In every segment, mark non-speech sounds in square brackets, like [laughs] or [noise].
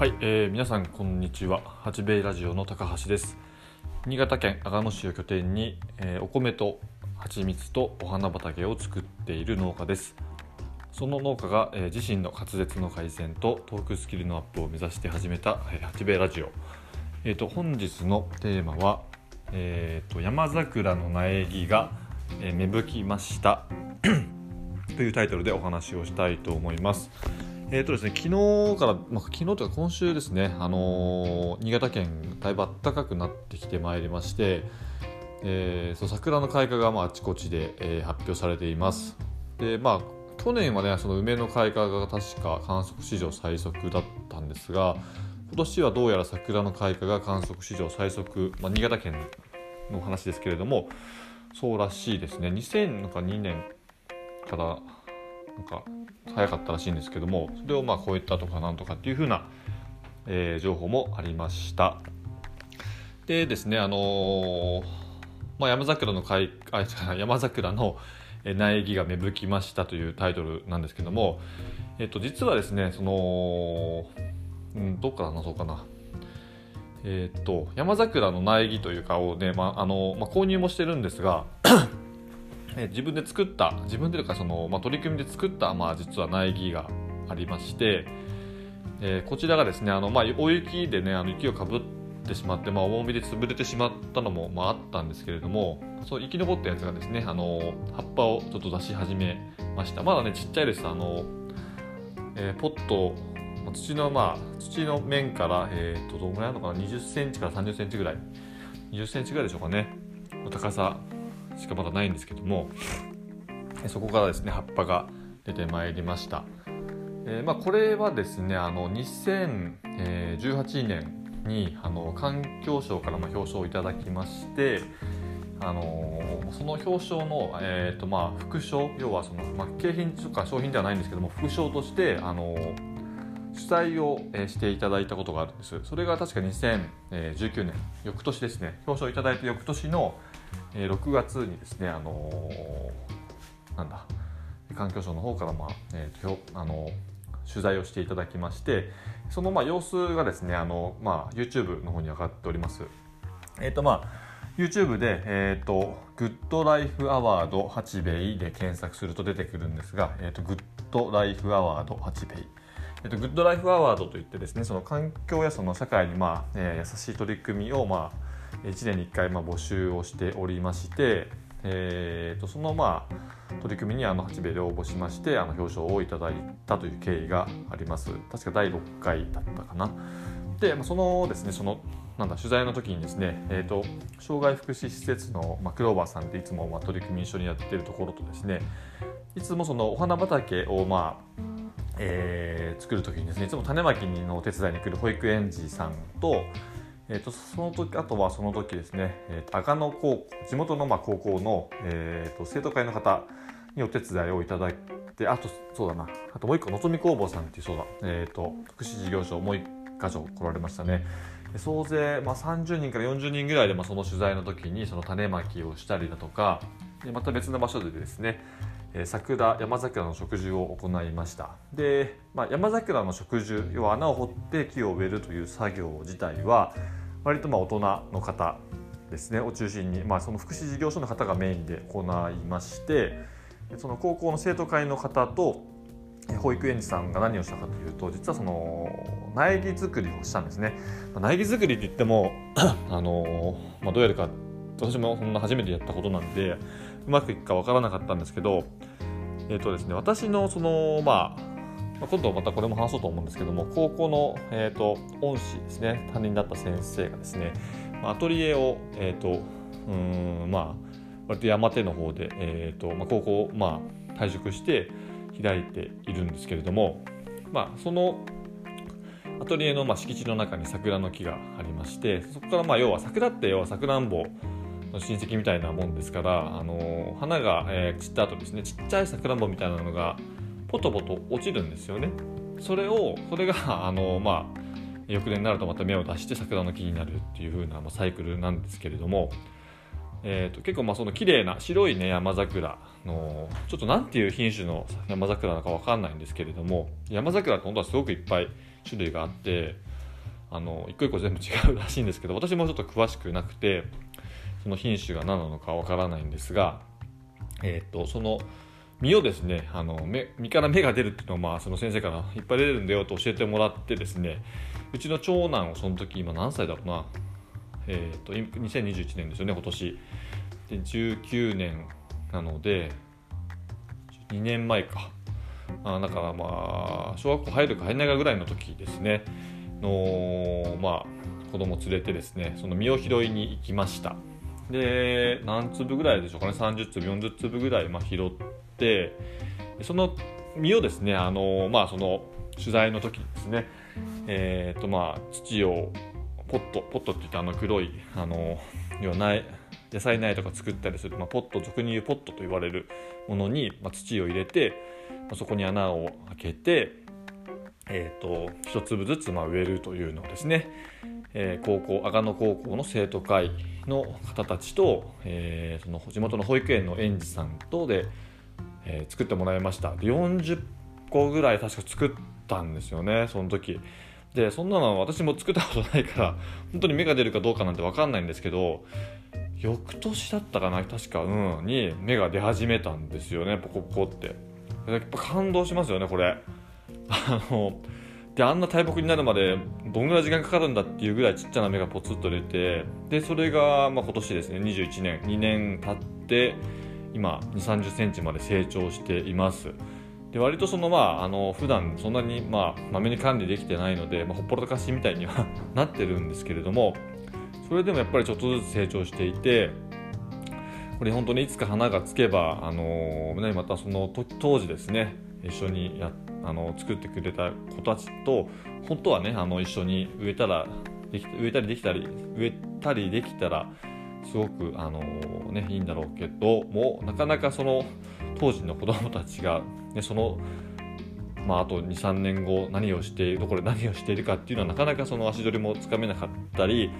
はい、えー皆さんこんにちは。八兵衛ラジオの高橋です。新潟県阿賀野市を拠点に、えーお米と蜂蜜とお花畑を作っている農家です。その農家が、えー自身の滑舌の改善とトークスキルのアップを目指して始めた、えー八兵衛ラジオ。えー、と本日のテーマは、えーと「山桜の苗木が、えー芽吹きました」[coughs] というタイトルでお話をしたいと思います。えーとですね、昨日から、まあ、昨日というか今週ですね、あのー新潟県だいぶ暖かくなってきてまいりまして、えーそう桜の開花がまああちこちで、えー発表されています。でまあ去年はねその梅の開花が確か観測史上最速だったんですが今年はどうやら桜の開花が観測史上最速、まあ、新潟県の話ですけれどもそうらしいですね2002年からなんか早かったらしいんですけどもそれをまあ超えたとかなんとかっていう風な、えー情報もありました。でですねあのーまあ、山桜の開あ山桜の苗木が芽吹きましたというタイトルなんですけども、えっと、実はですねその、うん、どっから話そうかな。えっと山桜の苗木というかをね、まあのまあ、購入もしてるんですがえ自分で作った自分でというかその、まあ、取り組みで作った、まあ、実は苗木がありまして、えーこちらがですねあの、まあ、大雪でねあの雪をかぶってしまって、まあ、重みで潰れてしまったのも、まあ、あったんですけれどもそう生き残ったやつがですねあの葉っぱをちょっと出し始めました。まだねちっちゃいです。あの、えーポット土のまあ土の面から、えー、とどのぐらいあるのかな？2 0センチから3 0センチぐらい。2 0センチぐらいでしょうかね。高さ。しかまだないんですけどもそこからですね葉っぱが出てまいりました、えーまあ、これはですねあの2018年にあの環境省からまあ表彰をいただきましてあのーその表彰の、えーとまあ、副賞要はその、まあ、景品とか商品ではないんですけども副賞として、あのー主催を、えーしていただいたことがあるんです。それが確か2019年翌年ですね表彰をいただいた翌年の、えー6月にですねあのーなんだ環境省の方から、まあえーとあのー取材をしていただきましてそのまあ様子がですねあの、まあ、YouTube の方に上がっております。えっ、とまあ YouTube で、えっ、と、グッドライフアワード八兵衛で検索すると出てくるんですが、えっ、と、グッドライフアワード八兵衛。えっと、グッドライフアワードといってですね、その環境やその社会に、まあえー優しい取り組みを、まあ、1年に1回、ま、募集をしておりまして、えー、とその、まあ、取り組みにあの八兵衛で応募しましてあの表彰をいただいたという経緯があります。確か第6回だったかな。でそのですねそのなんだ取材の時にですね、えー、と障害福祉施設の、ま、クローバーさんっていつも、ま、取り組み一緒にやってるところとですねいつもそのお花畑を、まあえー作る時にですねいつも種まきのお手伝いに来る保育園児さんと,、えー、とその時あとはその時ですね、えーと赤野高地元のまあ高校の、えー、と生徒会の方にお手伝いをいただいてあとそうだなあともう一個のぞみ工房さんっていうそうだ、えー、と福祉事業所もう一箇所来られましたね。総勢、まあ、30人から40人ぐらいで、まあ、その取材の時にその種まきをしたりだとかでまた別の場所でですねえー桜山桜の植樹を行いました。で、まあ、山桜の植樹要は穴を掘って木を植えるという作業自体は割とまあ大人の方ですねを中心に、まあ、その福祉事業所の方がメインで行いましてその高校の生徒会の方と保育園児さんが何をしたかというと実はその苗木作りをしたんですね。苗木作りって言っても [clears throat] あのまあ、どうやるか私もそんな初めてやったことなんでうまくいくかわからなかったんですけど、えーとですね、私のその、まあ今度またこれも話そうと思うんですけども高校の、えー、と恩師ですね担任だった先生がですねアトリエを、えー、とうんまあ割と山手の方で、えーとまあ、高校を、まあ、退職して開いているんですけれども、まあ、そのアトリエのまあ敷地の中に桜の木がありましてそこからまあ要は桜って要はさくらんぼの親戚みたいなもんですから、あの花が、えー散った後ですねちっちゃいさくらんぼみたいなのがポトポト落ちるんですよね。それをそれが、[laughs] あのまあ、翌年になるとまた芽を出して桜の木になるっていう風な、ま、サイクルなんですけれども、えー、と結構まあその綺麗な白いね山桜のちょっとなんていう品種の山桜なのかわかんないんですけれども山桜って本当はすごくいっぱい種類があってあの一個一個全部違うらしいんですけど私もちょっと詳しくなくてその品種が何なのかわからないんですが、えーと、その実をですねあの目実から芽が出るっていうのを、まあ、その先生からいっぱい出るんだよと教えてもらってですねうちの長男をその時今何歳だろうな、えーと、2021年ですよね今年。で19年なので2年前か。あだからまあ小学校入るか入らないかぐらいの時ですね。のまあ子供連れてですねその実を拾いに行きました。で何粒ぐらいでしょうかね？30粒40粒ぐらい、まあ、拾ってその実をですねあのまあその取材の時にですねえ、ー、とまあ土をポットポットって言ってあの黒いあの要はない野菜苗とか作ったりする、まあ、ポット俗に言うポットと言われるものに、まあ、土を入れて、まあ、そこに穴を開けて、えーと、一粒ずつま植えるというのをですね、えー、高校阿賀野高校の生徒会の方たちと、えー、その地元の保育園の園児さんとで、えー、作ってもらいました。で40個ぐらい確か作ったんですよねその時。でそんなの私も作ったことないから本当に芽が出るかどうかなんて分かんないんですけど翌年だったかな確かうんに芽が出始めたんですよねポコポコって。やっぱ感動しますよねこれ。あのであんな大木になるまでどんぐらい時間かかるんだっていうぐらいちっちゃな芽がポツッと出てでそれがまあ今年ですね21年2年経って今2 3 0センチまで成長しています。で割とそのまああの普段そんなにまあまめに管理できてないので、まあ、ほっぽらかしみたいには [laughs] なってるんですけれどもそれでもやっぱりちょっとずつ成長していてこれ本当にいつか花がつけばあの、ね、またその当時ですね一緒にやっあの作ってくれた子たちと本当はねあの一緒に植えたらでき植えたりできたり植えたりできたらすごくあの、ね、いいんだろうけどもなかなかその当時の子供たちが、ね、そのまあ、あと23年後何をしてどこで何をしているかっていうのはなかなかその足取りもつかめなかったり、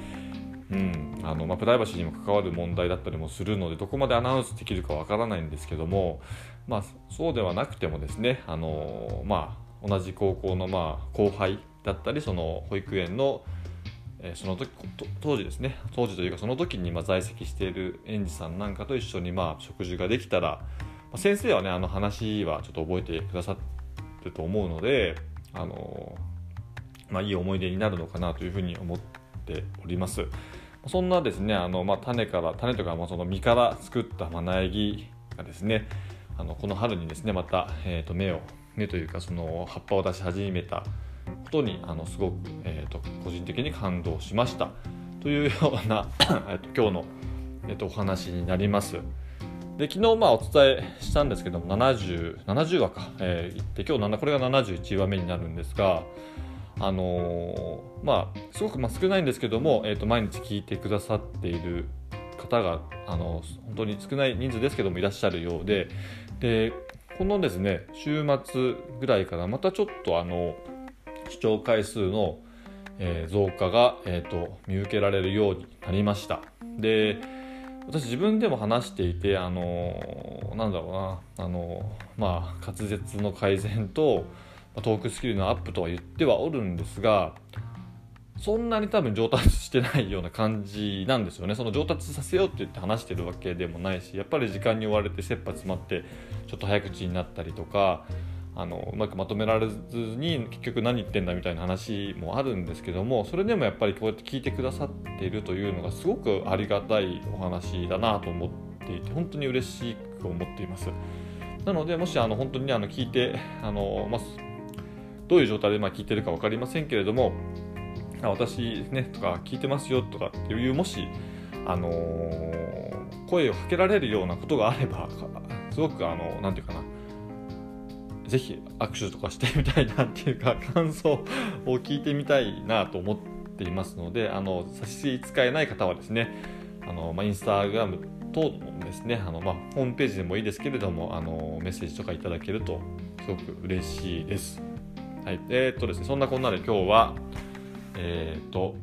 うんあのまあ、プライバシーにも関わる問題だったりもするのでどこまでアナウンスできるかわからないんですけども、まあ、そうではなくてもですねあの、まあ、同じ高校のまあ後輩だったりその保育園のえその時当時ですね当時というかその時にま在籍している園児さんなんかと一緒にまあ食事ができたら、ま先生はねあの話はちょっと覚えてくださってると思うのであの、まあ、いい思い出になるのかなというふうに思っております。そんなですねあの、まあ、種から種とか、まあ、その実から作ったま苗木がですねあのこの春にですねまた、えー、と芽を芽というかその葉っぱを出し始めたことにあのすごく、えーと、個人的に感動しましたというような今日の、えーと、お話になります。で昨日まあお伝えしたんですけども 70, 70話か、えー、で今日これが71話目になるんですがあのー、まあすごくま少ないんですけども、えーと、毎日聞いてくださっている方があの本当に少ない人数ですけどもいらっしゃるようででこのですね週末ぐらいからまたちょっとあの視聴回数の、えー、増加が、えーと、見受けられるようになりました。で私自分でも話していてあのなんだろうなあのまあ滑舌の改善とトークスキルのアップとは言ってはおるんですがそんなに多分上達してないような感じなんですよね。その上達させようって言って話してるわけでもないしやっぱり時間に追われて切羽詰まってちょっと早口になったりとかあのうまくまとめられずに結局何言ってんだみたいな話もあるんですけどもそれでもやっぱりこうやって聞いてくださっているというのがすごくありがたいお話だなと思っていて本当に嬉しく思っています。なのでもしあの本当にあの聞いてあの、まあ、どういう状態でま聞いてるか分かりませんけれども私ねとか聞いてますよとかっていうもしあのー、声をかけられるようなことがあればすごくあの何て言うかなぜひ握手とかしてみたいなっていうか [laughs] 感想を聞いてみたいなと思っていますのであの差し支えない方はですねあの、まあ、インスタグラム等もですねあの、まあ、ホームページでもいいですけれどもあのメッセージとかいただけるとすごく嬉しいです。はい、えー、っとですねそんなこんなで今日はえー、っと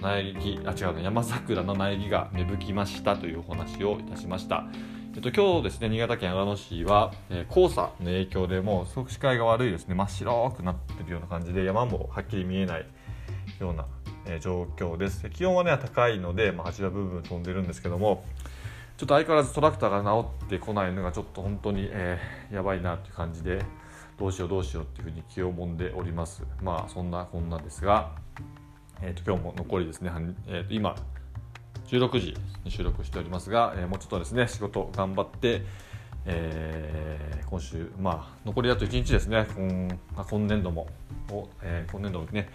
苗木あ違うね山桜の苗木が芽吹きましたというお話をいたしました。えっと、今日ですね新潟県阿賀野市は、えー、黄砂の影響でもうすごく視界が悪いですね。真っ白くなってるような感じで山もはっきり見えないような、えー、状況です。気温はね高いので、まあ、蜂はブーブー飛んでるんですけどもちょっと相変わらずトラクターが直ってこないのがちょっと本当に、えー、やばいなっていう感じでどうしようどうしようっていうふうに気をもんでおりますまあそんなこんなですが、えーと、今日も残りですね、えーと、今16時に収録しておりますが、えー、もうちょっとですね仕事頑張ってえー、今週、まあ、残りあと1日ですね、今今年度も、えー、今年度もね、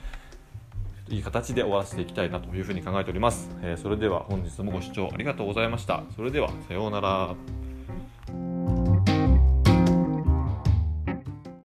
いい形で終わらせていきたいなというふうに考えております。えー、それでは本日もご視聴ありがとうございました。それでは、さようなら。